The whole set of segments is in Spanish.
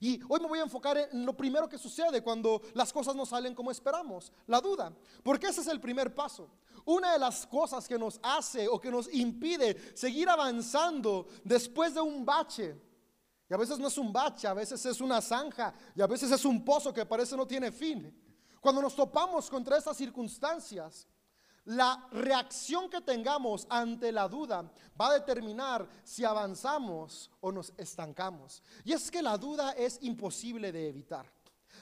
Y hoy me voy a enfocar en lo primero que sucede cuando las cosas no salen como esperamos, la duda. Porque ese es el primer paso. Una de las cosas que nos hace o que nos impide seguir avanzando después de un bache. Y a veces no es un bache, a veces es una zanja y a veces es un pozo que parece no tiene fin. Cuando nos topamos contra estas circunstancias, la reacción que tengamos ante la duda va a determinar si avanzamos o nos estancamos. Y es que la duda es imposible de evitar.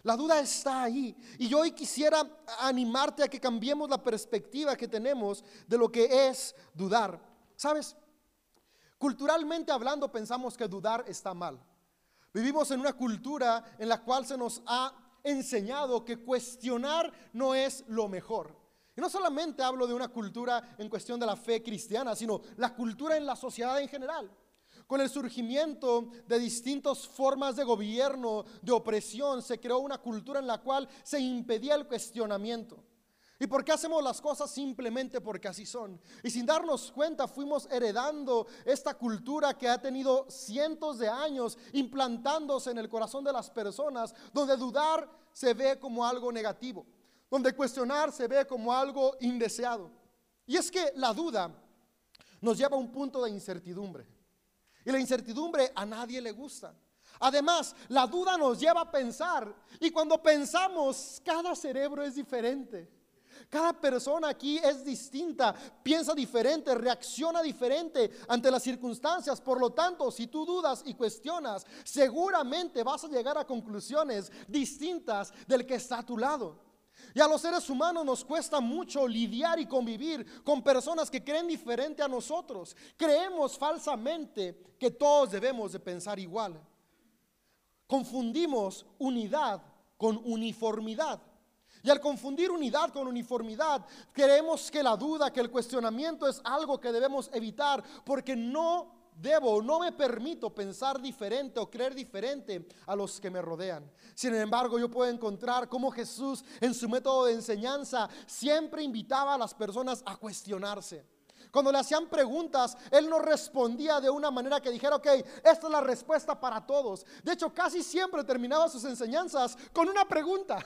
La duda está ahí. Y yo hoy quisiera animarte a que cambiemos la perspectiva que tenemos de lo que es dudar. ¿Sabes? Culturalmente hablando pensamos que dudar está mal. Vivimos en una cultura en la cual se nos ha enseñado que cuestionar no es lo mejor. Y no solamente hablo de una cultura en cuestión de la fe cristiana, sino la cultura en la sociedad en general. Con el surgimiento de distintas formas de gobierno, de opresión, se creó una cultura en la cual se impedía el cuestionamiento. ¿Y por qué hacemos las cosas? Simplemente porque así son. Y sin darnos cuenta fuimos heredando esta cultura que ha tenido cientos de años implantándose en el corazón de las personas, donde dudar se ve como algo negativo donde cuestionar se ve como algo indeseado. Y es que la duda nos lleva a un punto de incertidumbre. Y la incertidumbre a nadie le gusta. Además, la duda nos lleva a pensar. Y cuando pensamos, cada cerebro es diferente. Cada persona aquí es distinta, piensa diferente, reacciona diferente ante las circunstancias. Por lo tanto, si tú dudas y cuestionas, seguramente vas a llegar a conclusiones distintas del que está a tu lado. Y a los seres humanos nos cuesta mucho lidiar y convivir con personas que creen diferente a nosotros. Creemos falsamente que todos debemos de pensar igual. Confundimos unidad con uniformidad. Y al confundir unidad con uniformidad, creemos que la duda, que el cuestionamiento es algo que debemos evitar porque no debo, no me permito pensar diferente o creer diferente a los que me rodean. Sin embargo, yo puedo encontrar cómo Jesús en su método de enseñanza siempre invitaba a las personas a cuestionarse. Cuando le hacían preguntas, él no respondía de una manera que dijera, ok, esta es la respuesta para todos. De hecho, casi siempre terminaba sus enseñanzas con una pregunta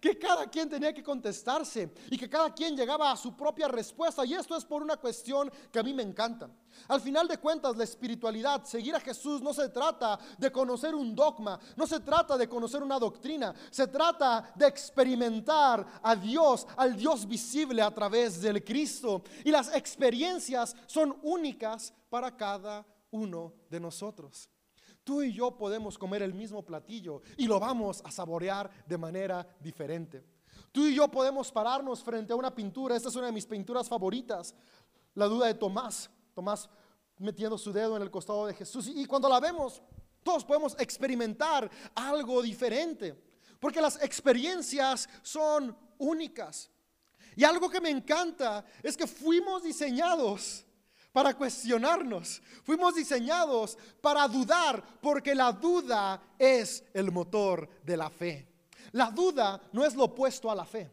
que cada quien tenía que contestarse y que cada quien llegaba a su propia respuesta. Y esto es por una cuestión que a mí me encanta. Al final de cuentas, la espiritualidad, seguir a Jesús, no se trata de conocer un dogma, no se trata de conocer una doctrina, se trata de experimentar a Dios, al Dios visible a través del Cristo. Y las experiencias son únicas para cada uno de nosotros. Tú y yo podemos comer el mismo platillo y lo vamos a saborear de manera diferente. Tú y yo podemos pararnos frente a una pintura. Esta es una de mis pinturas favoritas. La duda de Tomás. Tomás metiendo su dedo en el costado de Jesús. Y cuando la vemos, todos podemos experimentar algo diferente. Porque las experiencias son únicas. Y algo que me encanta es que fuimos diseñados para cuestionarnos. Fuimos diseñados para dudar, porque la duda es el motor de la fe. La duda no es lo opuesto a la fe.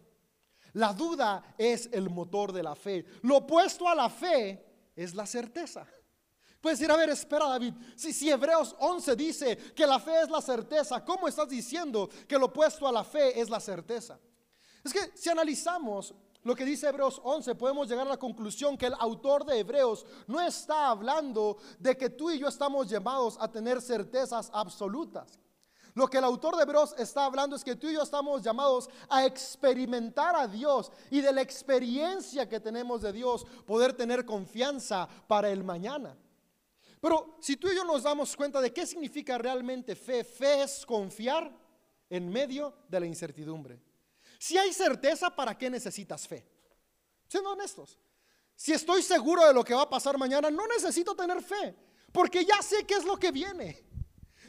La duda es el motor de la fe. Lo opuesto a la fe es la certeza. Puedes decir, a ver, espera David, si, si Hebreos 11 dice que la fe es la certeza, ¿cómo estás diciendo que lo opuesto a la fe es la certeza? Es que si analizamos lo que dice Hebreos 11, podemos llegar a la conclusión que el autor de Hebreos no está hablando de que tú y yo estamos llamados a tener certezas absolutas. Lo que el autor de Hebreos está hablando es que tú y yo estamos llamados a experimentar a Dios y de la experiencia que tenemos de Dios poder tener confianza para el mañana. Pero si tú y yo nos damos cuenta de qué significa realmente fe, fe es confiar en medio de la incertidumbre. Si hay certeza, ¿para qué necesitas fe? Siendo honestos. Si estoy seguro de lo que va a pasar mañana, no necesito tener fe, porque ya sé qué es lo que viene.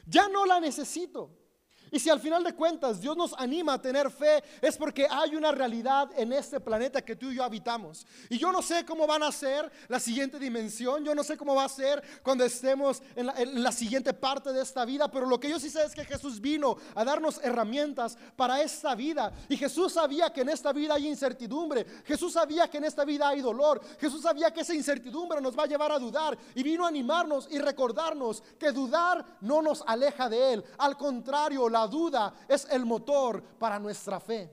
Ya no la necesito. Y si al final de cuentas Dios nos anima a tener fe, es porque hay una realidad en este planeta que tú y yo habitamos. Y yo no sé cómo van a ser la siguiente dimensión, yo no sé cómo va a ser cuando estemos en la, siguiente parte de esta vida, pero lo que yo sí sé es que Jesús vino a darnos herramientas para esta vida. Y Jesús sabía que en esta vida hay incertidumbre, Jesús sabía que en esta vida hay dolor, Jesús sabía que esa incertidumbre nos va a llevar a dudar y vino a animarnos y recordarnos que dudar no nos aleja de Él. Al contrario, la duda es el motor para nuestra fe.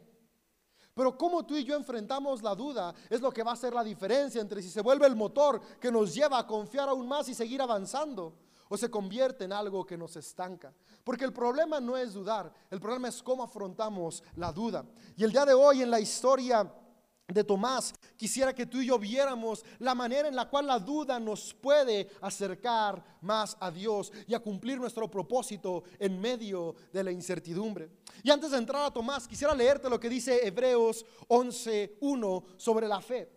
Pero cómo tú y yo enfrentamos la duda es lo que va a hacer la diferencia entre si se vuelve el motor que nos lleva a confiar aún más y seguir avanzando o se convierte en algo que nos estanca. Porque el problema no es dudar, el problema es cómo afrontamos la duda. Y el día de hoy en la historia de Tomás, quisiera que tú y yo viéramos la manera en la cual la duda nos puede acercar más a Dios y a cumplir nuestro propósito en medio de la incertidumbre. Y antes de entrar a Tomás, quisiera leerte lo que dice Hebreos 11.1 sobre la fe.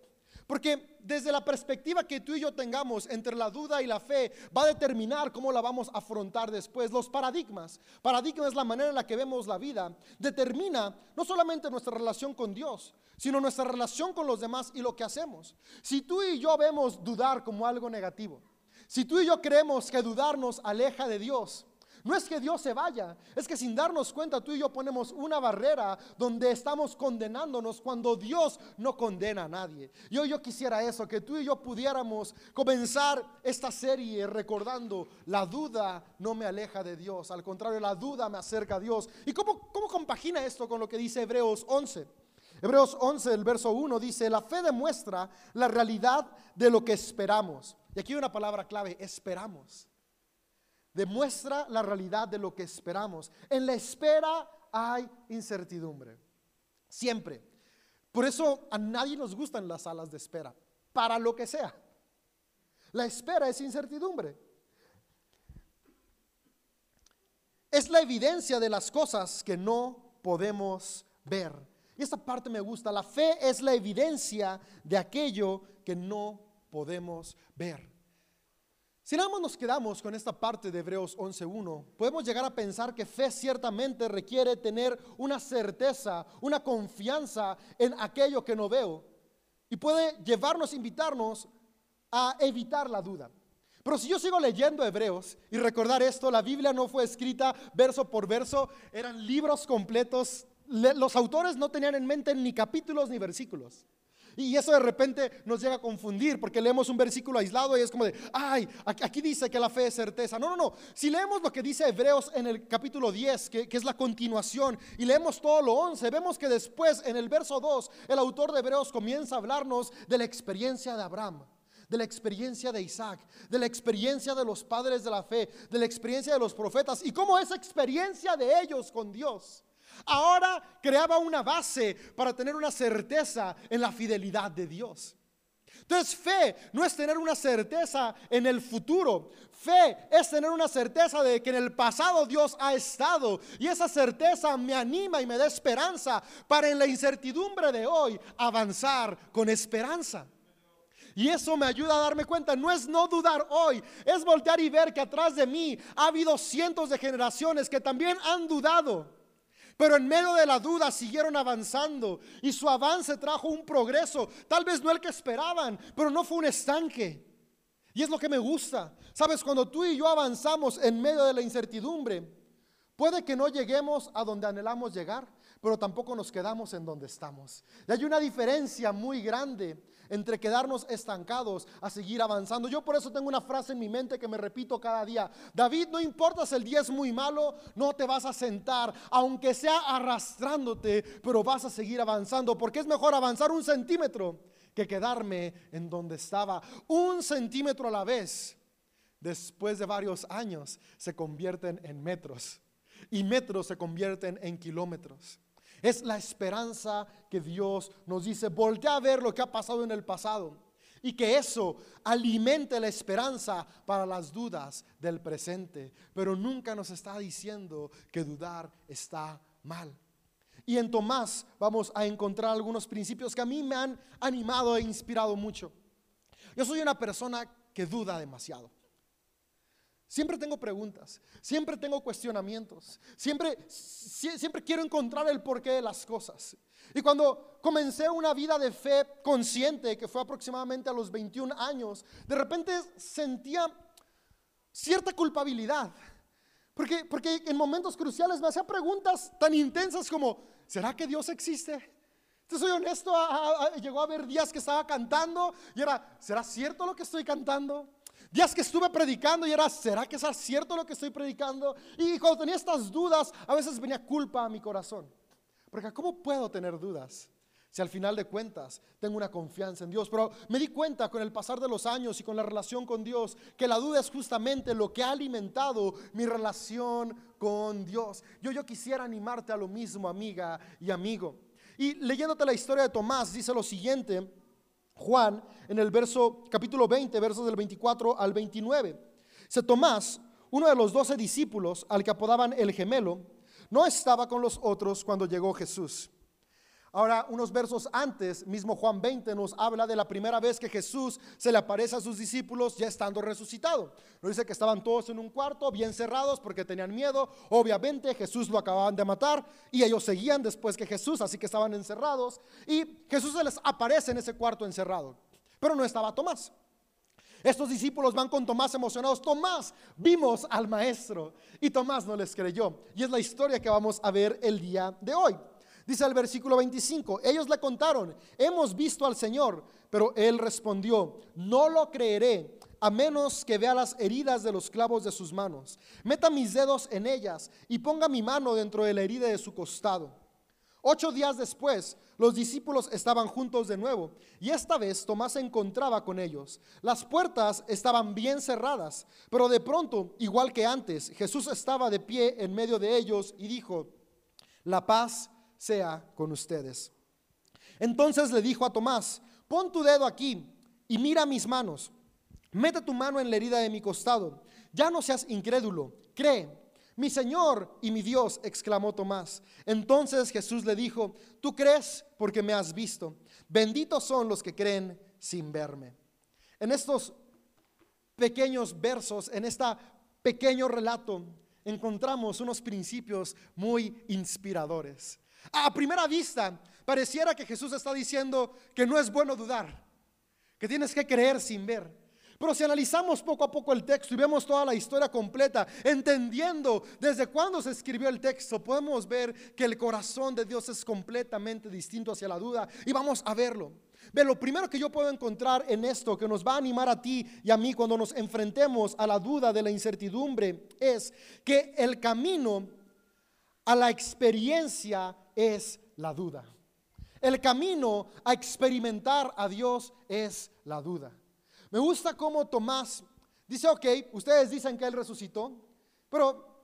Porque desde la perspectiva que tú y yo tengamos entre la duda y la fe, va a determinar cómo la vamos a afrontar después. Los paradigmas, paradigma es la manera en la que vemos la vida, determina no solamente nuestra relación con Dios, sino nuestra relación con los demás y lo que hacemos. Si tú y yo vemos dudar como algo negativo, si tú y yo creemos que dudar nos aleja de Dios, no es que Dios se vaya, es que sin darnos cuenta tú y yo ponemos una barrera donde estamos condenándonos cuando Dios no condena a nadie. Yo yo quisiera eso, que tú y yo pudiéramos comenzar esta serie recordando la duda no me aleja de Dios, al contrario, la duda me acerca a Dios. ¿Y cómo, cómo compagina esto con lo que dice Hebreos 11? Hebreos 11, el verso 1 dice, la fe demuestra la realidad de lo que esperamos. Y aquí hay una palabra clave, esperamos demuestra la realidad de lo que esperamos. En la espera hay incertidumbre. Siempre. Por eso a nadie nos gustan las salas de espera, para lo que sea. La espera es incertidumbre. Es la evidencia de las cosas que no podemos ver. Y esta parte me gusta. La fe es la evidencia de aquello que no podemos ver. Si nada más nos quedamos con esta parte de Hebreos 11.1, podemos llegar a pensar que fe ciertamente requiere tener una certeza, una confianza en aquello que no veo. Y puede llevarnos, invitarnos a evitar la duda. Pero si yo sigo leyendo Hebreos y recordar esto, la Biblia no fue escrita verso por verso, eran libros completos. Los autores no tenían en mente ni capítulos ni versículos. Y eso de repente nos llega a confundir porque leemos un versículo aislado y es como de, ay, aquí dice que la fe es certeza. No, no, no. Si leemos lo que dice Hebreos en el capítulo 10, que, es la continuación, y leemos todo lo 11, vemos que después en el verso 2, el autor de Hebreos comienza a hablarnos de la experiencia de Abraham de la experiencia de Isaac, de la experiencia de los padres de la fe, de la experiencia de los profetas y cómo esa experiencia de ellos con Dios Ahora creaba una base para tener una certeza en la fidelidad de Dios. Entonces fe no es tener una certeza en el futuro. Fe es tener una certeza de que en el pasado Dios ha estado. Y esa certeza me anima y me da esperanza para en la incertidumbre de hoy avanzar con esperanza. Y eso me ayuda a darme cuenta, no es no dudar hoy, es voltear y ver que atrás de mí ha habido cientos de generaciones que también han dudado. Pero en medio de la duda siguieron avanzando y su avance trajo un progreso, tal vez no el que esperaban, pero no fue un estanque. Y es lo que me gusta. Sabes, cuando tú y yo avanzamos en medio de la incertidumbre, puede que no lleguemos a donde anhelamos llegar, pero tampoco nos quedamos en donde estamos. Y hay una diferencia muy grande entre quedarnos estancados a seguir avanzando. Yo por eso tengo una frase en mi mente que me repito cada día. David, no importa si el día es muy malo, no te vas a sentar, aunque sea arrastrándote, pero vas a seguir avanzando, porque es mejor avanzar un centímetro que quedarme en donde estaba. Un centímetro a la vez, después de varios años, se convierten en metros y metros se convierten en kilómetros. Es la esperanza que Dios nos dice. Voltea a ver lo que ha pasado en el pasado y que eso alimente la esperanza para las dudas del presente. Pero nunca nos está diciendo que dudar está mal. Y en Tomás vamos a encontrar algunos principios que a mí me han animado e inspirado mucho. Yo soy una persona que duda demasiado. Siempre tengo preguntas, siempre tengo cuestionamientos, siempre, siempre quiero encontrar el porqué de las cosas. Y cuando comencé una vida de fe consciente, que fue aproximadamente a los 21 años, de repente sentía cierta culpabilidad. Porque, porque en momentos cruciales me hacía preguntas tan intensas como, ¿será que Dios existe? Te soy honesto, llegó a haber días que estaba cantando y era, ¿será cierto lo que estoy cantando? Días que estuve predicando y era, ¿será que es cierto lo que estoy predicando? Y cuando tenía estas dudas, a veces venía culpa a mi corazón. Porque ¿cómo puedo tener dudas? Si al final de cuentas tengo una confianza en Dios. Pero me di cuenta con el pasar de los años y con la relación con Dios que la duda es justamente lo que ha alimentado mi relación con Dios. Yo, yo quisiera animarte a lo mismo, amiga y amigo. Y leyéndote la historia de Tomás, dice lo siguiente, Juan, en el verso capítulo 20, versos del 24 al 29. Se Tomás, uno de los doce discípulos, al que apodaban el gemelo, no estaba con los otros cuando llegó Jesús. Ahora, unos versos antes, mismo Juan 20 nos habla de la primera vez que Jesús se le aparece a sus discípulos ya estando resucitado. Nos dice que estaban todos en un cuarto, bien cerrados porque tenían miedo. Obviamente Jesús lo acababan de matar y ellos seguían después que Jesús, así que estaban encerrados. Y Jesús se les aparece en ese cuarto encerrado, pero no estaba Tomás. Estos discípulos van con Tomás emocionados. Tomás, vimos al maestro. Y Tomás no les creyó. Y es la historia que vamos a ver el día de hoy. Dice el versículo 25, ellos le contaron, hemos visto al Señor, pero él respondió, no lo creeré a menos que vea las heridas de los clavos de sus manos, meta mis dedos en ellas y ponga mi mano dentro de la herida de su costado. Ocho días después, los discípulos estaban juntos de nuevo y esta vez Tomás se encontraba con ellos. Las puertas estaban bien cerradas, pero de pronto, igual que antes, Jesús estaba de pie en medio de ellos y dijo, la paz sea con ustedes. Entonces le dijo a Tomás, pon tu dedo aquí y mira mis manos. Mete tu mano en la herida de mi costado. Ya no seas incrédulo, cree. Mi Señor y mi Dios, exclamó Tomás. Entonces Jesús le dijo, tú crees porque me has visto. Benditos son los que creen sin verme. En estos pequeños versos, en este pequeño relato, encontramos unos principios muy inspiradores. A primera vista, pareciera que Jesús está diciendo que no es bueno dudar, que tienes que creer sin ver. Pero si analizamos poco a poco el texto y vemos toda la historia completa, entendiendo desde cuándo se escribió el texto, podemos ver que el corazón de Dios es completamente distinto hacia la duda y vamos a verlo. Ve, lo primero que yo puedo encontrar en esto que nos va a animar a ti y a mí cuando nos enfrentemos a la duda de la incertidumbre es que el camino a la experiencia es la duda. El camino a experimentar a Dios es la duda. Me gusta cómo Tomás dice, ok, ustedes dicen que Él resucitó, pero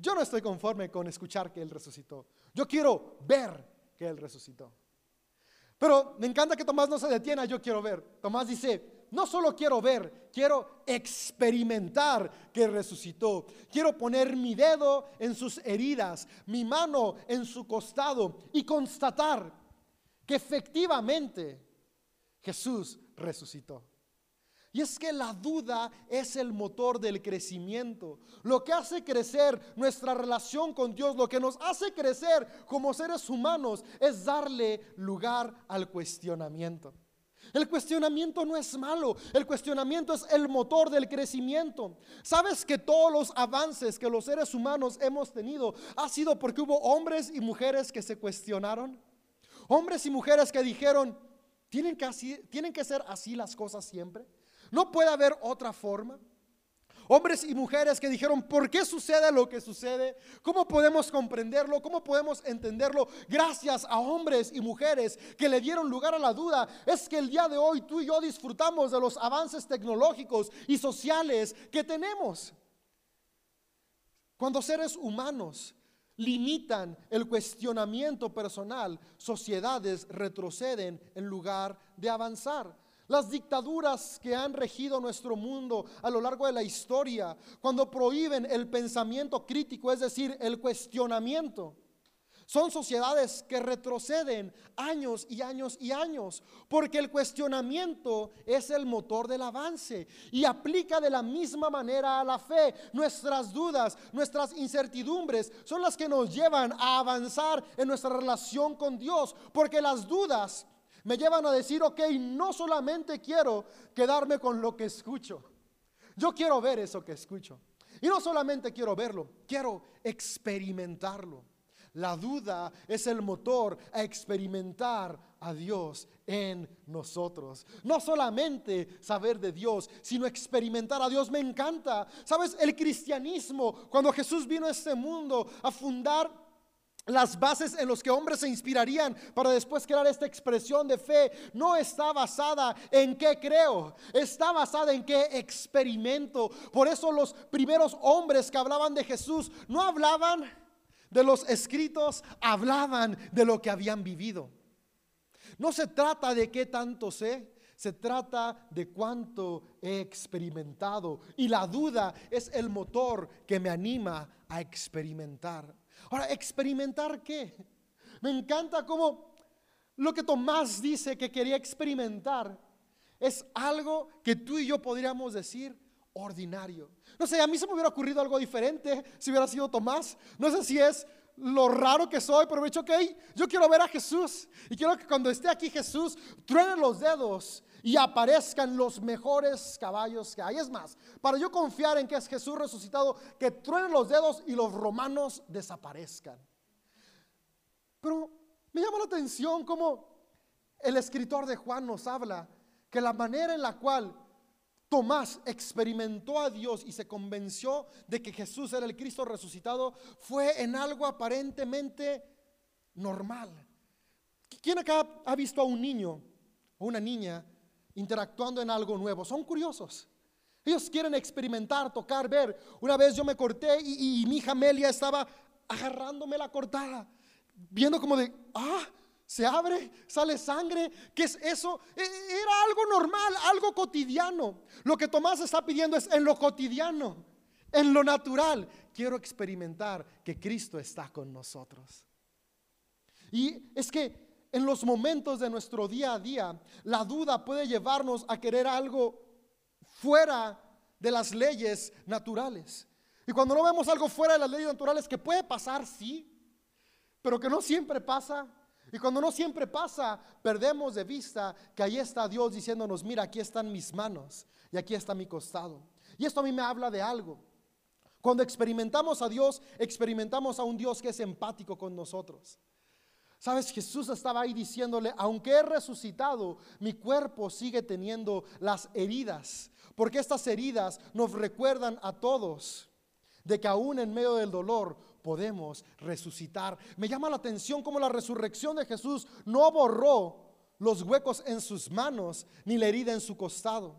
yo no estoy conforme con escuchar que Él resucitó. Yo quiero ver que Él resucitó. Pero me encanta que Tomás no se detiene, yo quiero ver. Tomás dice, no solo quiero ver, quiero experimentar que resucitó. Quiero poner mi dedo en sus heridas, mi mano en su costado y constatar que efectivamente Jesús resucitó. Y es que la duda es el motor del crecimiento. Lo que hace crecer nuestra relación con Dios, lo que nos hace crecer como seres humanos, es darle lugar al cuestionamiento. El cuestionamiento no es malo, el cuestionamiento es el motor del crecimiento. ¿Sabes que todos los avances que los seres humanos hemos tenido ha sido porque hubo hombres y mujeres que se cuestionaron? Hombres y mujeres que dijeron, ¿tienen que, ¿tienen que ser así las cosas siempre? ¿No puede haber otra forma? Hombres y mujeres que dijeron, ¿por qué sucede lo que sucede? ¿Cómo podemos comprenderlo? ¿Cómo podemos entenderlo? Gracias a hombres y mujeres que le dieron lugar a la duda, es que el día de hoy tú y yo disfrutamos de los avances tecnológicos y sociales que tenemos. Cuando seres humanos limitan el cuestionamiento personal, sociedades retroceden en lugar de avanzar. Las dictaduras que han regido nuestro mundo a lo largo de la historia, cuando prohíben el pensamiento crítico, es decir, el cuestionamiento, Son sociedades que retroceden años y años y años, porque el cuestionamiento es el motor del avance y aplica de la misma manera a la fe. Nuestras dudas, nuestras incertidumbres son las que nos llevan a avanzar en nuestra relación con Dios, porque las dudas me llevan a decir, ok, no solamente quiero quedarme con lo que escucho, yo quiero ver eso que escucho. Y no solamente quiero verlo, quiero experimentarlo. La duda es el motor a experimentar a Dios en nosotros. No solamente saber de Dios, sino experimentar a Dios. Me encanta. ¿Sabes? El cristianismo, cuando Jesús vino a este mundo a fundar las bases en los que hombres se inspirarían para después crear esta expresión de fe no está basada en qué creo, está basada en qué experimento. Por eso los primeros hombres que hablaban de Jesús no hablaban de los escritos hablaban de lo que habían vivido. No se trata de qué tanto sé, se trata de cuánto he experimentado. Y la duda es el motor que me anima a experimentar. Ahora, ¿experimentar qué? Me encanta como lo que Tomás dice que quería experimentar es algo que tú y yo podríamos decir ordinario. No sé, a mí se me hubiera ocurrido algo diferente si hubiera sido Tomás. No sé si es lo raro que soy, pero me he dicho, ok, yo quiero ver a Jesús. Y quiero que cuando esté aquí Jesús, truene los dedos y aparezcan los mejores caballos que hay. Es más, para yo confiar en que es Jesús resucitado, que truenen los dedos y los romanos desaparezcan. Pero me llama la atención como el escritor de Juan nos habla que la manera en la cual Tomás experimentó a Dios y se convenció de que Jesús era el Cristo resucitado, fue en algo aparentemente normal. ¿Quién acá ha visto a un niño o una niña interactuando en algo nuevo? Son curiosos. Ellos quieren experimentar, tocar, ver. Una vez yo me corté y, mi hija Amelia estaba agarrándome la cortada, viendo como de, ah, se abre, sale sangre. ¿Qué es eso? E, era algo normal, algo cotidiano. Lo que Tomás está pidiendo es en lo cotidiano, en lo natural. Quiero experimentar que Cristo está con nosotros. Y es que en los momentos de nuestro día a día, la duda puede llevarnos a querer algo fuera de las leyes naturales. Y cuando no vemos algo fuera de las leyes naturales, que puede pasar, sí, pero que no siempre pasa, y cuando no siempre pasa, perdemos de vista que ahí está Dios diciéndonos, mira, aquí están mis manos y aquí está mi costado. Y esto a mí me habla de algo. Cuando experimentamos a Dios, experimentamos a un Dios que es empático con nosotros. Sabes, Jesús estaba ahí diciéndole, aunque he resucitado, mi cuerpo sigue teniendo las heridas, porque estas heridas nos recuerdan a todos de que aún en medio del dolor podemos resucitar. Me llama la atención cómo la resurrección de Jesús no borró los huecos en sus manos ni la herida en su costado.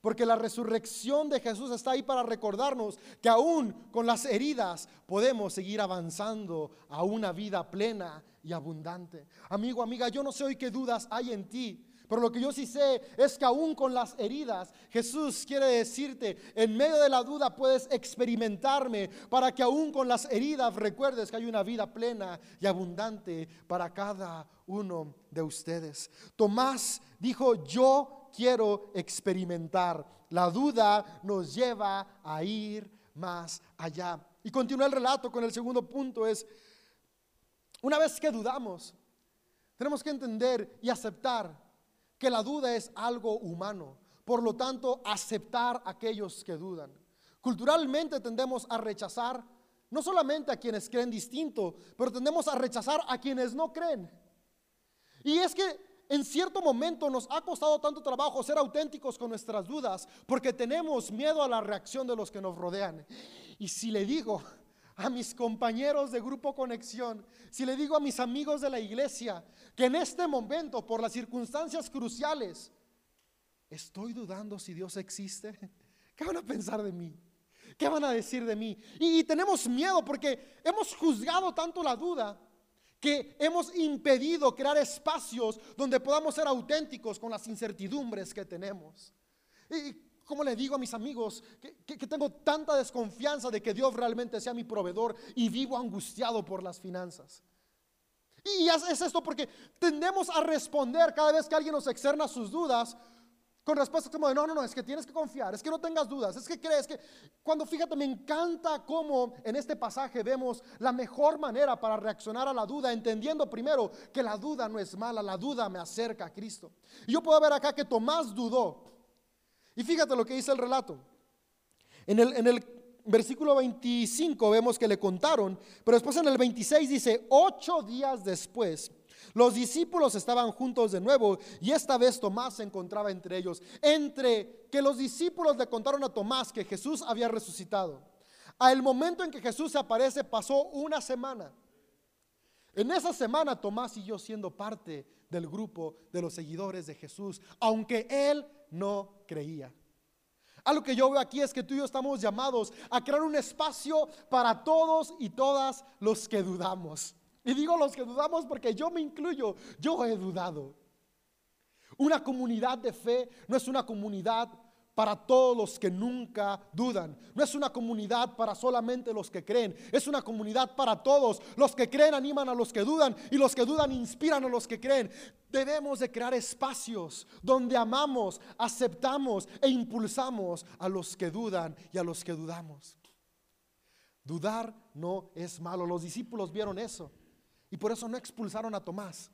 Porque la resurrección de Jesús está ahí para recordarnos que aún con las heridas podemos seguir avanzando a una vida plena y abundante. Amigo, amiga, yo no sé hoy qué dudas hay en ti. Pero lo que yo sí sé es que aún con las heridas, Jesús quiere decirte, en medio de la duda puedes experimentarme para que aún con las heridas recuerdes que hay una vida plena y abundante para cada uno de ustedes. Tomás dijo, yo quiero experimentar. La duda nos lleva a ir más allá. Y continúa el relato con el segundo punto, es, una vez que dudamos, tenemos que entender y aceptar que la duda es algo humano. Por lo tanto, aceptar a aquellos que dudan. Culturalmente tendemos a rechazar no solamente a quienes creen distinto, pero tendemos a rechazar a quienes no creen. Y es que en cierto momento nos ha costado tanto trabajo ser auténticos con nuestras dudas porque tenemos miedo a la reacción de los que nos rodean. Y si le digo, a mis compañeros de Grupo Conexión, si le digo a mis amigos de la iglesia que en este momento, por las circunstancias cruciales, estoy dudando si Dios existe, ¿qué van a pensar de mí? ¿Qué van a decir de mí? Y, tenemos miedo porque hemos juzgado tanto la duda que hemos impedido crear espacios donde podamos ser auténticos con las incertidumbres que tenemos. ¿Cómo le digo a mis amigos que, tengo tanta desconfianza de que Dios realmente sea mi proveedor y vivo angustiado por las finanzas? Y es, esto porque tendemos a responder cada vez que alguien nos externa sus dudas con respuestas como de, no, no, no, es que tienes que confiar, es que no tengas dudas, es que crees que... Cuando fíjate, me encanta cómo en este pasaje vemos la mejor manera para reaccionar a la duda, entendiendo primero que la duda no es mala, la duda me acerca a Cristo. Y yo puedo ver acá que Tomás dudó. Y fíjate lo que dice el relato. En el, en el versículo 25 vemos que le contaron, pero después en el 26 dice, ocho días después, los discípulos estaban juntos de nuevo y esta vez Tomás se encontraba entre ellos. Entre que los discípulos le contaron a Tomás que Jesús había resucitado, a el momento en que Jesús se aparece pasó una semana. En esa semana Tomás siguió siendo parte del grupo de los seguidores de Jesús, aunque él no creía. Algo que yo veo aquí es que tú y yo estamos llamados a crear un espacio para todos y todas los que dudamos. Y digo los que dudamos porque yo me incluyo, yo he dudado. Una comunidad de fe no es una comunidad para todos los que nunca dudan. No es una comunidad para solamente los que creen. Es una comunidad para todos. Los que creen animan a los que dudan y los que dudan inspiran a los que creen. Debemos de crear espacios donde amamos, aceptamos e impulsamos a los que dudan y a los que dudamos. Dudar no es malo. Los discípulos vieron eso y por eso no expulsaron a Tomás.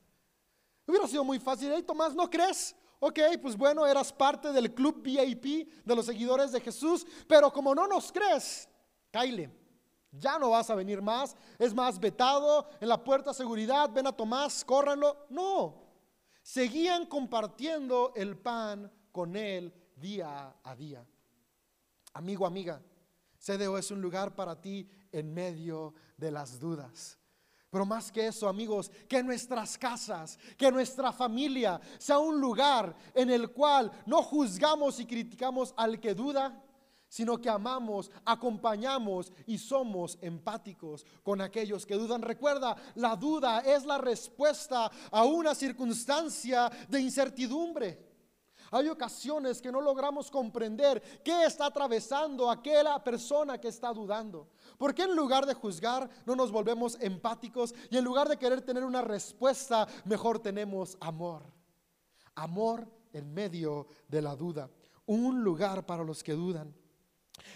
Hubiera sido muy fácil. Hey, Tomás, ¿no crees? Ok, pues bueno, eras parte del club VIP de los seguidores de Jesús, pero como no nos crees, Kyle, ya no vas a venir más, es más vetado en la puerta de seguridad, ven a Tomás, córranlo. No, seguían compartiendo el pan con él día a día. Amigo, amiga, CDO es un lugar para ti en medio de las dudas. Pero más que eso, amigos, que nuestras casas, que nuestra familia sea un lugar en el cual no juzgamos y criticamos al que duda, sino que amamos, acompañamos y somos empáticos con aquellos que dudan. Recuerda, la duda es la respuesta a una circunstancia de incertidumbre. Hay ocasiones que no logramos comprender qué está atravesando aquella persona que está dudando. ¿Por qué en lugar de juzgar no nos volvemos empáticos y en lugar de querer tener una respuesta, mejor tenemos amor? Amor en medio de la duda. Un lugar para los que dudan.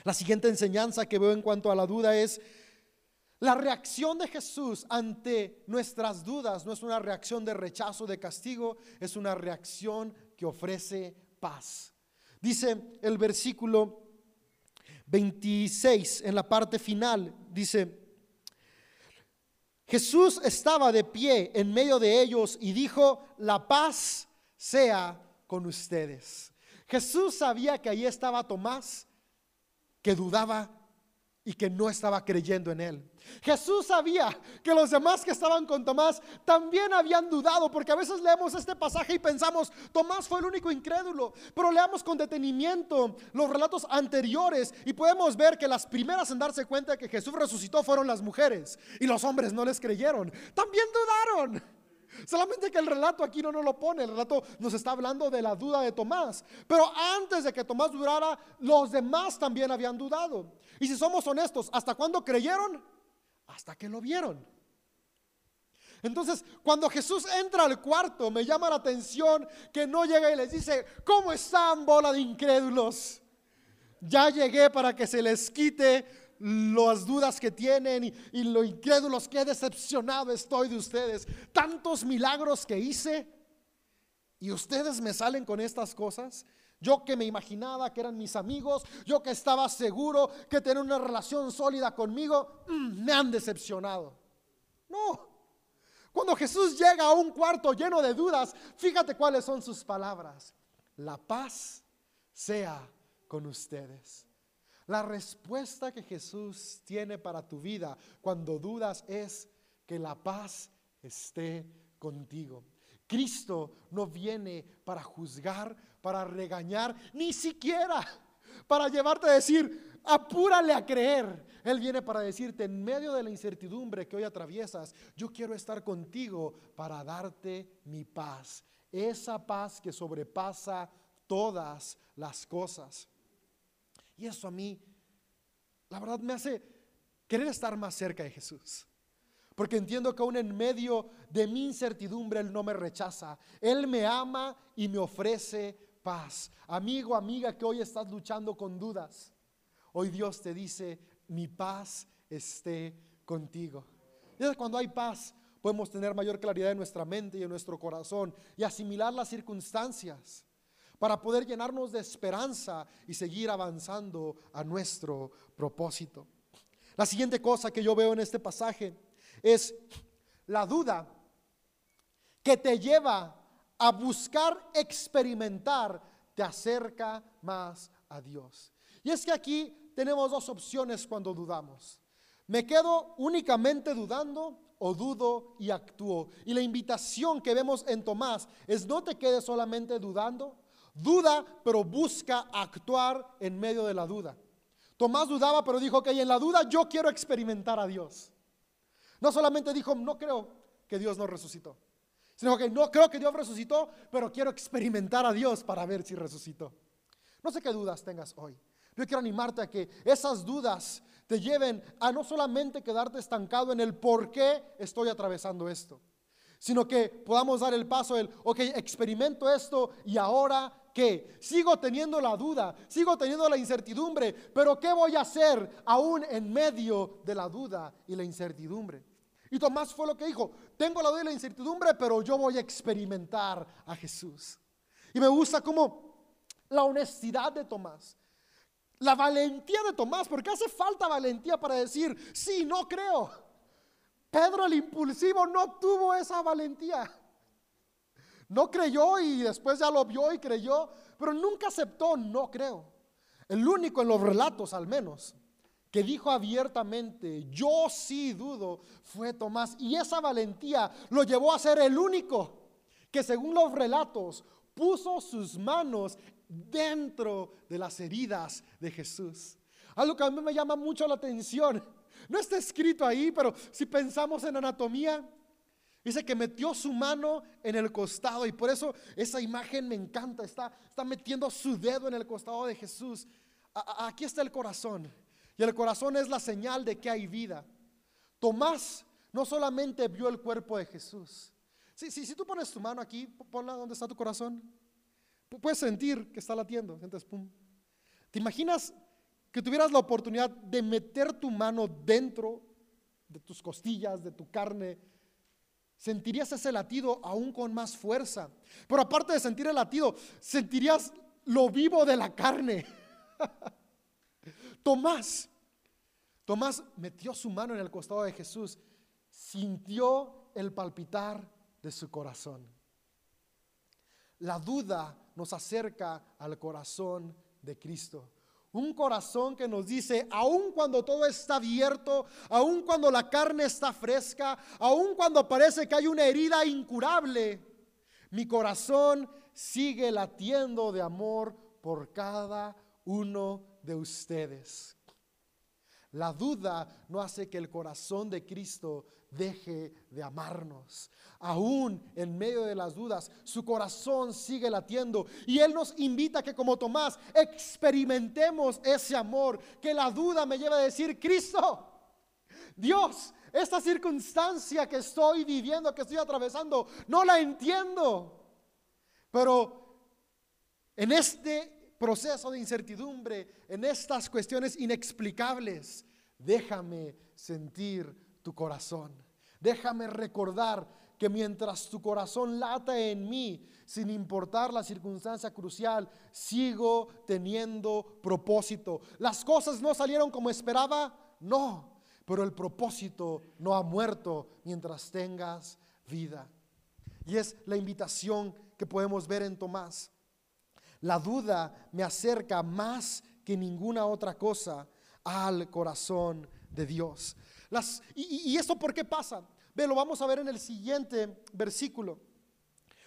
La siguiente enseñanza que veo en cuanto a la duda es la reacción de Jesús ante nuestras dudas no es una reacción de rechazo, de castigo, es una reacción que ofrece paz. Dice el versículo 26 en la parte final, dice, Jesús estaba de pie en medio de ellos y dijo, la paz sea con ustedes. Jesús sabía que ahí estaba Tomás, que dudaba y que no estaba creyendo en él. Jesús sabía que los demás que estaban con Tomás también habían dudado, porque a veces leemos este pasaje y pensamos, Tomás fue el único incrédulo, pero leamos con detenimiento los relatos anteriores y podemos ver que las primeras en darse cuenta de que Jesús resucitó fueron las mujeres y los hombres no les creyeron, también dudaron. Solamente que el relato aquí no nos lo pone, el relato nos está hablando de la duda de Tomás. Pero antes de que Tomás dudara, los demás también habían dudado. Y si somos honestos, ¿hasta cuándo creyeron? Hasta que lo vieron. Entonces, cuando Jesús entra al cuarto, me llama la atención que no llega y les dice, ¿cómo están, bola de incrédulos? Ya llegué para que se les quite las dudas que tienen y, lo incrédulos que decepcionado estoy de ustedes. Tantos milagros que hice y ustedes me salen con estas cosas. Yo que me imaginaba que eran mis amigos, yo que estaba seguro que tenían una relación sólida conmigo, mm, me han decepcionado. No. Cuando Jesús llega a un cuarto lleno de dudas, fíjate cuáles son sus palabras. La paz sea con ustedes. La respuesta que Jesús tiene para tu vida cuando dudas es que la paz esté contigo. Cristo no viene para juzgar, para regañar, ni siquiera para llevarte a decir, apúrale a creer. Él viene para decirte, en medio de la incertidumbre que hoy atraviesas, yo quiero estar contigo para darte mi paz. Esa paz que sobrepasa todas las cosas. Y eso a mí, la verdad, me hace querer estar más cerca de Jesús. porque entiendo que aún en medio de mi incertidumbre Él no me rechaza. Él me ama y me ofrece paz. Amigo, amiga, que hoy estás luchando con dudas, hoy Dios te dice, mi paz esté contigo. Y cuando hay paz, podemos tener mayor claridad en nuestra mente y en nuestro corazón y asimilar las circunstancias para poder llenarnos de esperanza y seguir avanzando a nuestro propósito. La siguiente cosa que yo veo en este pasaje es la duda que te lleva a buscar experimentar, te acerca más a Dios. Y es que aquí tenemos dos opciones cuando dudamos. Me quedo únicamente dudando o dudo y actúo. Y la invitación que vemos en Tomás es no te quedes solamente dudando, duda, pero busca actuar en medio de la duda. Tomás dudaba, pero dijo, que en la duda yo quiero experimentar a Dios. No solamente dijo, no creo que Dios no resucitó, sino que no creo que Dios resucitó, pero quiero experimentar a Dios para ver si resucitó. No sé qué dudas tengas hoy. Yo quiero animarte a que esas dudas te lleven a no solamente quedarte estancado en el por qué estoy atravesando esto, sino que podamos dar el paso del, ok, experimento esto y ahora qué? Sigo teniendo la duda, sigo teniendo la incertidumbre, pero ¿qué voy a hacer aún en medio de la duda y la incertidumbre? Y Tomás fue lo que dijo, tengo la duda y la incertidumbre, pero yo voy a experimentar a Jesús. Y me gusta como la honestidad de Tomás, la valentía de Tomás, porque hace falta valentía para decir, sí, no creo. Pedro el impulsivo no tuvo esa valentía. No creyó y después ya lo vio y creyó, pero nunca aceptó, no creo. El único en los relatos al menos que dijo abiertamente, yo sí dudo, fue Tomás. Y esa valentía lo llevó a ser el único que según los relatos puso sus manos dentro de las heridas de Jesús. Algo que a mí me llama mucho la atención. No está escrito ahí, pero si pensamos en anatomía, Dice que metió su mano en el costado y por eso esa imagen me encanta. Está, está metiendo su dedo en el costado de Jesús. aquí está el corazón. Y el corazón es la señal de que hay vida. Tomás no solamente vio el cuerpo de Jesús. Si, si tú pones tu mano aquí, ponla donde está tu corazón. Puedes sentir que está latiendo. pum. ¿Te imaginas que tuvieras la oportunidad de meter tu mano dentro de tus costillas, de tu carne? Sentirías ese latido aún con más fuerza. Pero aparte de sentir el latido, sentirías lo vivo de la carne. Tomás, Tomás metió su mano en el costado de Jesús, sintió el palpitar de su corazón. La duda nos acerca al corazón de Cristo. Un corazón que nos dice, aun cuando todo está abierto, aun cuando la carne está fresca, aun cuando parece que hay una herida incurable, mi corazón sigue latiendo de amor por cada uno de ustedes. La duda no hace que el corazón de Cristo deje de amarnos. Aún en medio de las dudas, su corazón sigue latiendo. Y Él nos invita a que como Tomás experimentemos ese amor. Que la duda me lleve a decir, Cristo, Dios, esta circunstancia que estoy viviendo, que estoy atravesando, no la entiendo. Pero en este proceso de incertidumbre, en estas cuestiones inexplicables, déjame sentir tu corazón. Déjame recordar que mientras tu corazón lata en mí, sin importar la circunstancia crucial, sigo teniendo propósito. Las cosas no salieron como esperaba, no, pero el propósito no ha muerto mientras tengas vida. Y es la invitación que podemos ver en Tomás. La duda me acerca más que ninguna otra cosa al corazón de Dios y, esto por qué pasa? Ve, lo vamos a ver en el siguiente versículo.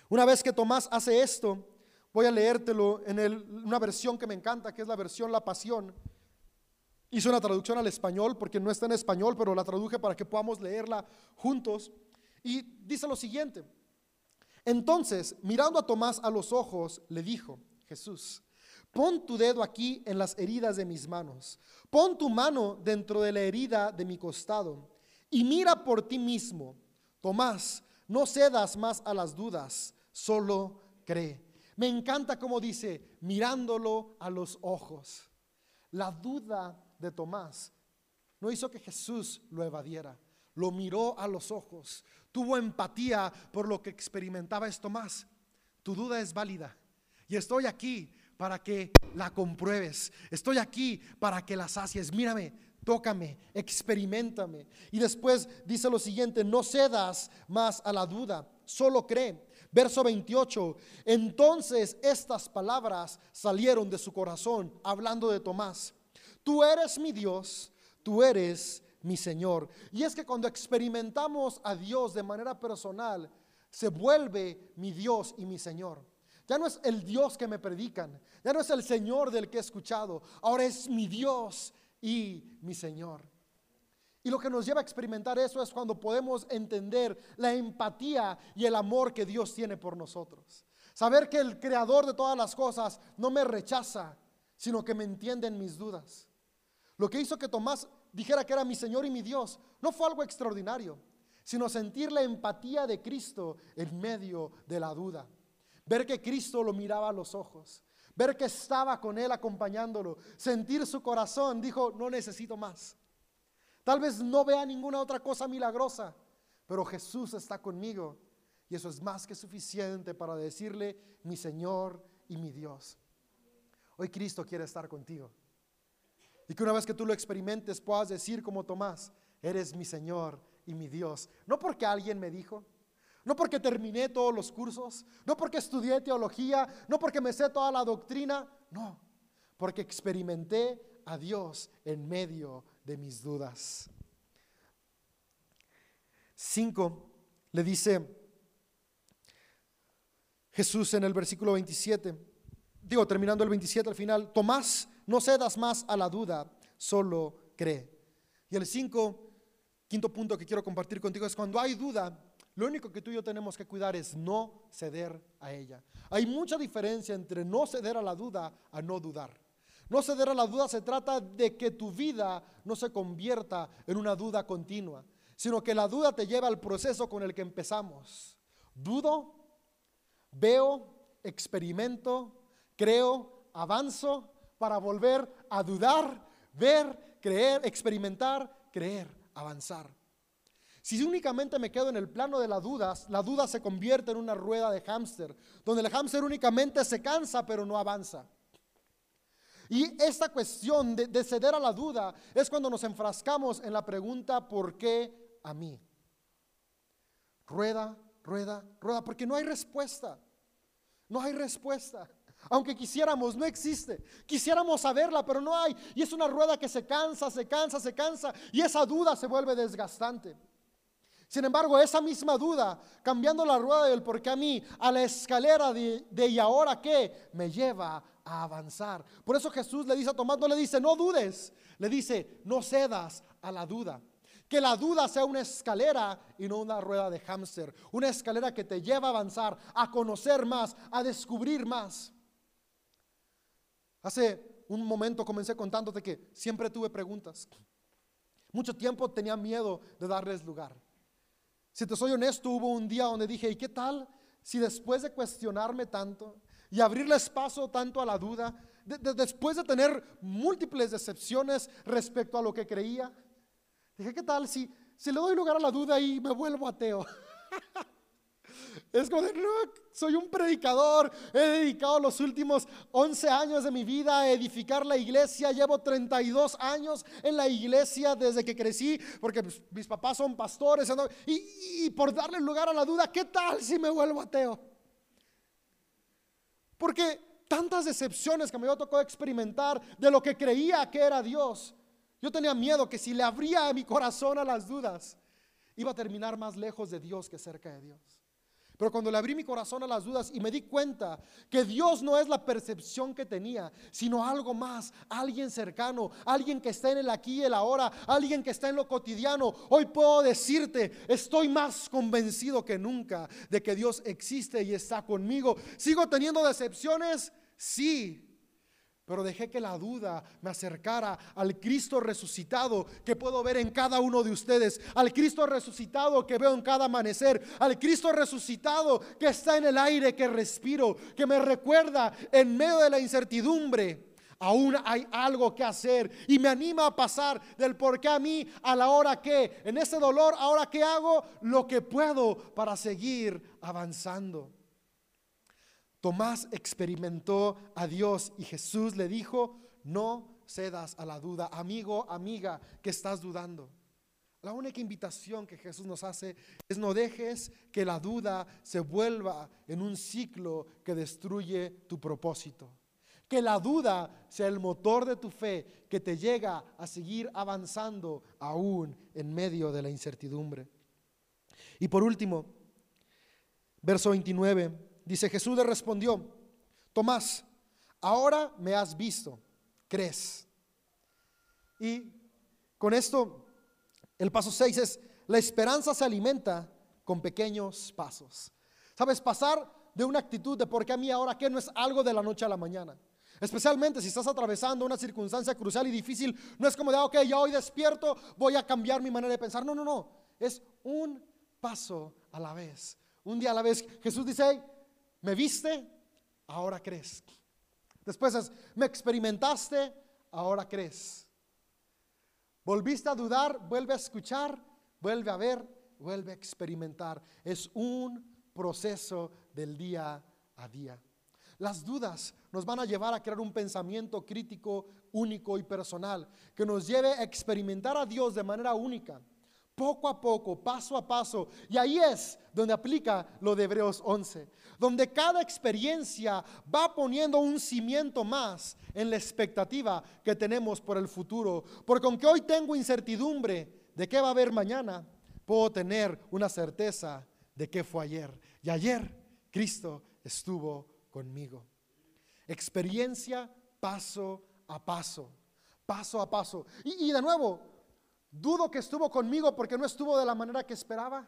Una vez que Tomás hace esto, voy a leértelo en una versión que me encanta, que es la versión La Pasión. Hice una traducción al español porque no está en español, pero la traduje para que podamos leerla juntos. Y dice lo siguiente. Entonces, mirando a Tomás a los ojos, le dijo, Jesús, Pon tu dedo aquí en las heridas de mis manos. Pon tu mano dentro de la herida de mi costado. y mira por ti mismo. Tomás, no cedas más a las dudas, solo cree. Me encanta como dice, mirándolo a los ojos. La duda de Tomás no hizo que Jesús lo evadiera, lo miró a los ojos, tuvo empatía por lo que experimentaba es Tomás. Tu duda es válida y estoy aquí para que la compruebes. Estoy aquí para que la sacies. Mírame, tócame, experimentame. Y después dice lo siguiente, no cedas más a la duda, solo cree. Verso 28, entonces estas palabras salieron de su corazón, hablando de Tomás. Tú eres mi Dios, tú eres mi Señor. Y es que cuando experimentamos a Dios de manera personal, se vuelve mi Dios y mi Señor. Ya no es el Dios que me predican, ya no es el Señor del que he escuchado, ahora es mi Dios y mi Señor. Y lo que nos lleva a experimentar eso es cuando podemos entender la empatía y el amor que Dios tiene por nosotros. Saber que el creador de todas las cosas no me rechaza, sino que me entiende en mis dudas. Lo que hizo que Tomás dijera que era mi Señor y mi Dios no fue algo extraordinario, sino sentir la empatía de Cristo en medio de la duda. Ver que Cristo lo miraba a los ojos, ver que estaba con él acompañándolo, sentir su corazón, dijo, no necesito más. Tal vez no vea ninguna otra cosa milagrosa, pero Jesús está conmigo y eso es más que suficiente para decirle mi Señor y mi Dios. Hoy Cristo quiere estar contigo. Y que una vez que tú lo experimentes puedas decir como Tomás, eres mi Señor y mi Dios. No porque alguien me dijo, no porque terminé todos los cursos, no porque estudié teología, no porque me sé toda la doctrina, no, porque experimenté a Dios en medio de mis dudas. Cinco, le dice Jesús en el versículo 27, digo terminando el 27 al final, Tomás, no cedas más a la duda, solo cree. Y el cinco, quinto punto que quiero compartir contigo es cuando hay duda, lo único que tú y yo tenemos que cuidar es no ceder a ella. Hay mucha diferencia entre no ceder a la duda a no dudar. No ceder a la duda se trata de que tu vida no se convierta en una duda continua, sino que la duda te lleva al proceso con el que empezamos. Dudo, veo, experimento, creo, avanzo para volver a dudar, ver, creer, experimentar, creer, avanzar. Si únicamente me quedo en el plano de las dudas, la duda se convierte en una rueda de hámster, donde el hámster únicamente se cansa pero no avanza. Y esta cuestión de, de, ceder a la duda es cuando nos enfrascamos en la pregunta ¿por qué a mí? Rueda, rueda, rueda, porque no hay respuesta. No hay respuesta. Aunque quisiéramos, no existe. Quisiéramos saberla, pero no hay. Y es una rueda que se cansa, se cansa, se cansa. Y esa duda se vuelve desgastante. Sin embargo, esa misma duda, cambiando la rueda del por qué a mí, a la escalera de, y ahora qué, me lleva a avanzar. Por eso Jesús le dice a Tomás, no le dice, no dudes, le dice, no cedas a la duda. Que la duda sea una escalera y no una rueda de hámster. Una escalera que te lleva a avanzar, a conocer más, a descubrir más. Hace un momento comencé contándote que siempre tuve preguntas. Mucho tiempo tenía miedo de darles lugar. Si te soy honesto, hubo un día donde dije, ¿y qué tal si después de cuestionarme tanto y abrirles paso tanto a la duda, después de tener múltiples decepciones respecto a lo que creía, dije, ¿qué tal si, si le doy lugar a la duda y me vuelvo ateo? Es como de, no, soy un predicador, he dedicado los últimos 11 años de mi vida a edificar la iglesia, llevo 32 años en la iglesia desde que crecí, porque pues, mis papás son pastores, y, y por darle lugar a la duda, ¿qué tal si me vuelvo ateo? Porque tantas decepciones que me tocado experimentar de lo que creía que era Dios, yo tenía miedo que si le abría mi corazón a las dudas, iba a terminar más lejos de Dios que cerca de Dios. Pero cuando le abrí mi corazón a las dudas y me di cuenta que Dios no es la percepción que tenía, sino algo más, alguien cercano, alguien que está en el aquí y el ahora, alguien que está en lo cotidiano, hoy puedo decirte, estoy más convencido que nunca de que Dios existe y está conmigo. ¿Sigo teniendo decepciones? Sí. Pero dejé que la duda me acercara al Cristo resucitado que puedo ver en cada uno de ustedes, al Cristo resucitado que veo en cada amanecer, al Cristo resucitado que está en el aire que respiro, que me recuerda en medio de la incertidumbre. Aún hay algo que hacer y me anima a pasar del por qué a mí a la hora que, en ese dolor, ahora que hago lo que puedo para seguir avanzando. Tomás experimentó a Dios y Jesús le dijo, no cedas a la duda, amigo, amiga, que estás dudando. La única invitación que Jesús nos hace es no dejes que la duda se vuelva en un ciclo que destruye tu propósito. Que la duda sea el motor de tu fe que te llega a seguir avanzando aún en medio de la incertidumbre. Y por último, verso 29 Dice Jesús le respondió, Tomás, ahora me has visto, crees. Y con esto, el paso 6 es, la esperanza se alimenta con pequeños pasos. Sabes, pasar de una actitud de por qué a mí ahora qué no es algo de la noche a la mañana. Especialmente si estás atravesando una circunstancia crucial y difícil, no es como de, ok, ya hoy despierto, voy a cambiar mi manera de pensar. No, no, no. Es un paso a la vez. Un día a la vez. Jesús dice, me viste, ahora crees. Después es, me experimentaste, ahora crees. Volviste a dudar, vuelve a escuchar, vuelve a ver, vuelve a experimentar. Es un proceso del día a día. Las dudas nos van a llevar a crear un pensamiento crítico, único y personal, que nos lleve a experimentar a Dios de manera única poco a poco, paso a paso. Y ahí es donde aplica lo de Hebreos 11, donde cada experiencia va poniendo un cimiento más en la expectativa que tenemos por el futuro. Porque aunque hoy tengo incertidumbre de qué va a haber mañana, puedo tener una certeza de qué fue ayer. Y ayer Cristo estuvo conmigo. Experiencia paso a paso, paso a paso. Y, y de nuevo, Dudo que estuvo conmigo porque no estuvo de la manera que esperaba.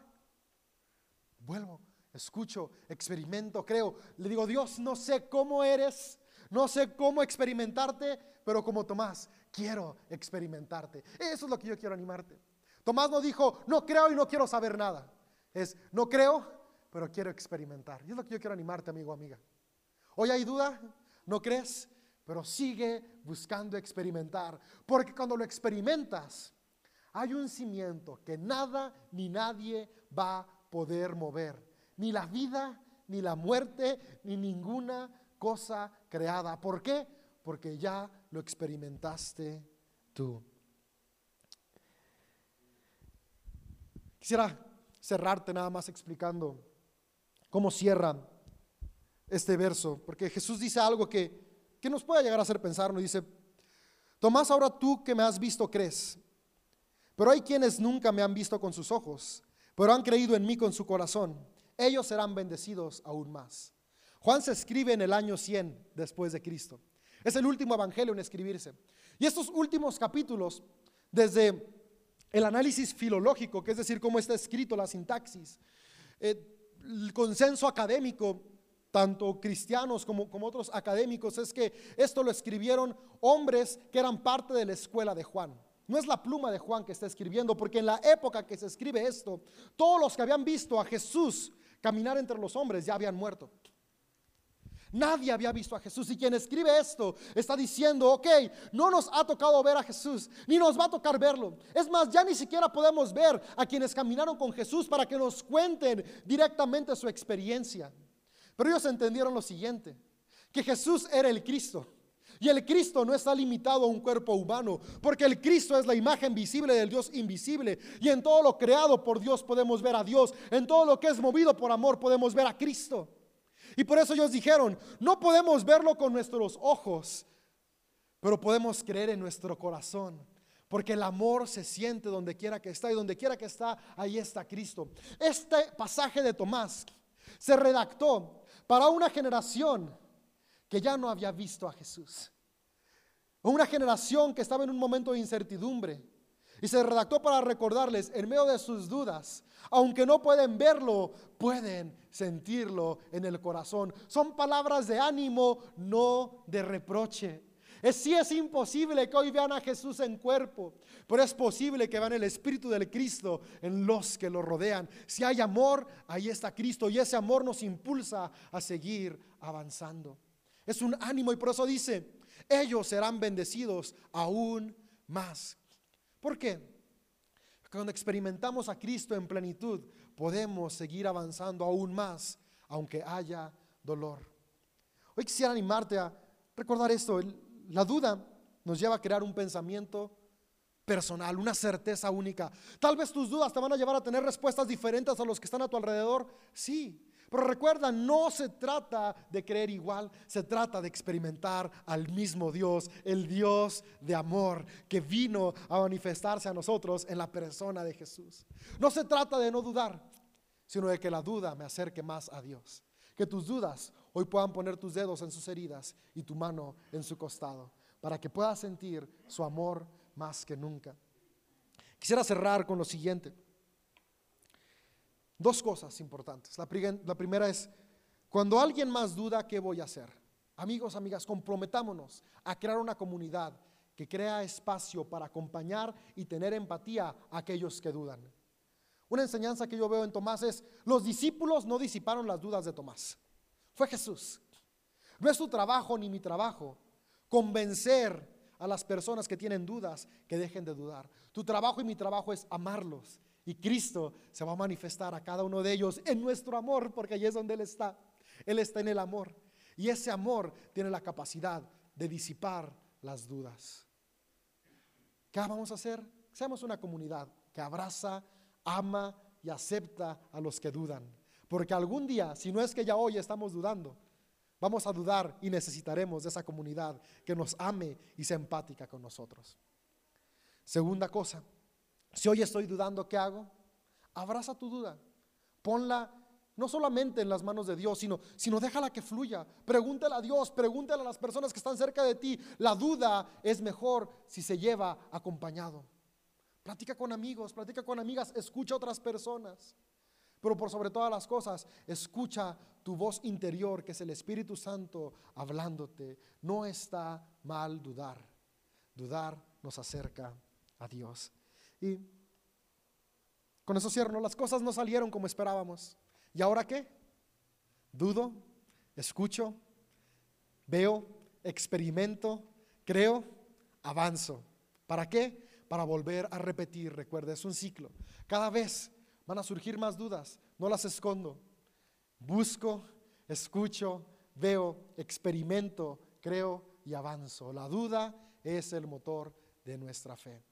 Vuelvo, escucho, experimento, creo. Le digo, Dios, no sé cómo eres, no sé cómo experimentarte, pero como Tomás, quiero experimentarte. Eso es lo que yo quiero animarte. Tomás no dijo, no creo y no quiero saber nada. Es, no creo, pero quiero experimentar. Y es lo que yo quiero animarte, amigo, amiga. Hoy hay duda, ¿no crees? Pero sigue buscando experimentar. Porque cuando lo experimentas, hay un cimiento que nada ni nadie va a poder mover. Ni la vida, ni la muerte, ni ninguna cosa creada. ¿Por qué? Porque ya lo experimentaste tú. Quisiera cerrarte nada más explicando cómo cierra este verso, porque Jesús dice algo que, que nos puede llegar a hacer pensar, nos dice, Tomás, ahora tú que me has visto crees. Pero hay quienes nunca me han visto con sus ojos, pero han creído en mí con su corazón. Ellos serán bendecidos aún más. Juan se escribe en el año 100 después de Cristo. Es el último evangelio en escribirse. Y estos últimos capítulos, desde el análisis filológico, que es decir, cómo está escrito la sintaxis, eh, el consenso académico, tanto cristianos como, como otros académicos, es que esto lo escribieron hombres que eran parte de la escuela de Juan. No es la pluma de Juan que está escribiendo, porque en la época que se escribe esto, todos los que habían visto a Jesús caminar entre los hombres ya habían muerto. Nadie había visto a Jesús y quien escribe esto está diciendo, ok, no nos ha tocado ver a Jesús, ni nos va a tocar verlo. Es más, ya ni siquiera podemos ver a quienes caminaron con Jesús para que nos cuenten directamente su experiencia. Pero ellos entendieron lo siguiente, que Jesús era el Cristo y el Cristo no está limitado a un cuerpo humano, porque el Cristo es la imagen visible del Dios invisible. Y en todo lo creado por Dios podemos ver a Dios. En todo lo que es movido por amor podemos ver a Cristo. Y por eso ellos dijeron, no podemos verlo con nuestros ojos, pero podemos creer en nuestro corazón. Porque el amor se siente donde quiera que está y donde quiera que está, ahí está Cristo. Este pasaje de Tomás se redactó para una generación que ya no había visto a Jesús. Una generación que estaba en un momento de incertidumbre. Y se redactó para recordarles, en medio de sus dudas, aunque no pueden verlo, pueden sentirlo en el corazón. Son palabras de ánimo, no de reproche. Es, sí es imposible que hoy vean a Jesús en cuerpo, pero es posible que vean el Espíritu del Cristo en los que lo rodean. Si hay amor, ahí está Cristo y ese amor nos impulsa a seguir avanzando. Es un ánimo y por eso dice, ellos serán bendecidos aún más. ¿Por qué? Cuando experimentamos a Cristo en plenitud, podemos seguir avanzando aún más, aunque haya dolor. Hoy quisiera animarte a recordar esto. La duda nos lleva a crear un pensamiento personal, una certeza única. Tal vez tus dudas te van a llevar a tener respuestas diferentes a los que están a tu alrededor. Sí, pero recuerda, no se trata de creer igual, se trata de experimentar al mismo Dios, el Dios de amor que vino a manifestarse a nosotros en la persona de Jesús. No se trata de no dudar, sino de que la duda me acerque más a Dios. Que tus dudas hoy puedan poner tus dedos en sus heridas y tu mano en su costado, para que puedas sentir su amor más que nunca. Quisiera cerrar con lo siguiente. Dos cosas importantes. La, primera es, cuando alguien más duda, ¿qué voy a hacer? Amigos, amigas, comprometámonos a crear una comunidad que crea espacio para acompañar y tener empatía a aquellos que dudan. Una enseñanza que yo veo en Tomás es, los discípulos no disiparon las dudas de Tomás. Fue Jesús. No es tu trabajo ni mi trabajo convencer a las personas que tienen dudas que dejen de dudar. Tu trabajo y mi trabajo es amarlos y Cristo se va a manifestar a cada uno de ellos en nuestro amor, porque allí es donde Él está. Él está en el amor. Y ese amor tiene la capacidad de disipar las dudas. ¿Qué vamos a hacer? Seamos una comunidad que abraza, ama y acepta a los que dudan. Porque algún día, si no es que ya hoy estamos dudando, vamos a dudar y necesitaremos de esa comunidad que nos ame y sea empática con nosotros. Segunda cosa, si hoy estoy dudando, ¿qué hago? Abraza tu duda. Ponla no solamente en las manos de Dios, sino, sino déjala que fluya. Pregúntale a Dios, pregúntale a las personas que están cerca de ti. La duda es mejor si se lleva acompañado. Platica con amigos, platica con amigas, escucha a otras personas. Pero por sobre todas las cosas, escucha tu voz interior, que es el Espíritu Santo hablándote. No está mal dudar. Dudar nos acerca a Dios. Y con eso cierro, las cosas no salieron como esperábamos. ¿Y ahora qué? Dudo, escucho, veo, experimento, creo, avanzo. ¿Para qué? Para volver a repetir, recuerda, es un ciclo. Cada vez van a surgir más dudas, no las escondo. Busco, escucho, veo, experimento, creo y avanzo. La duda es el motor de nuestra fe.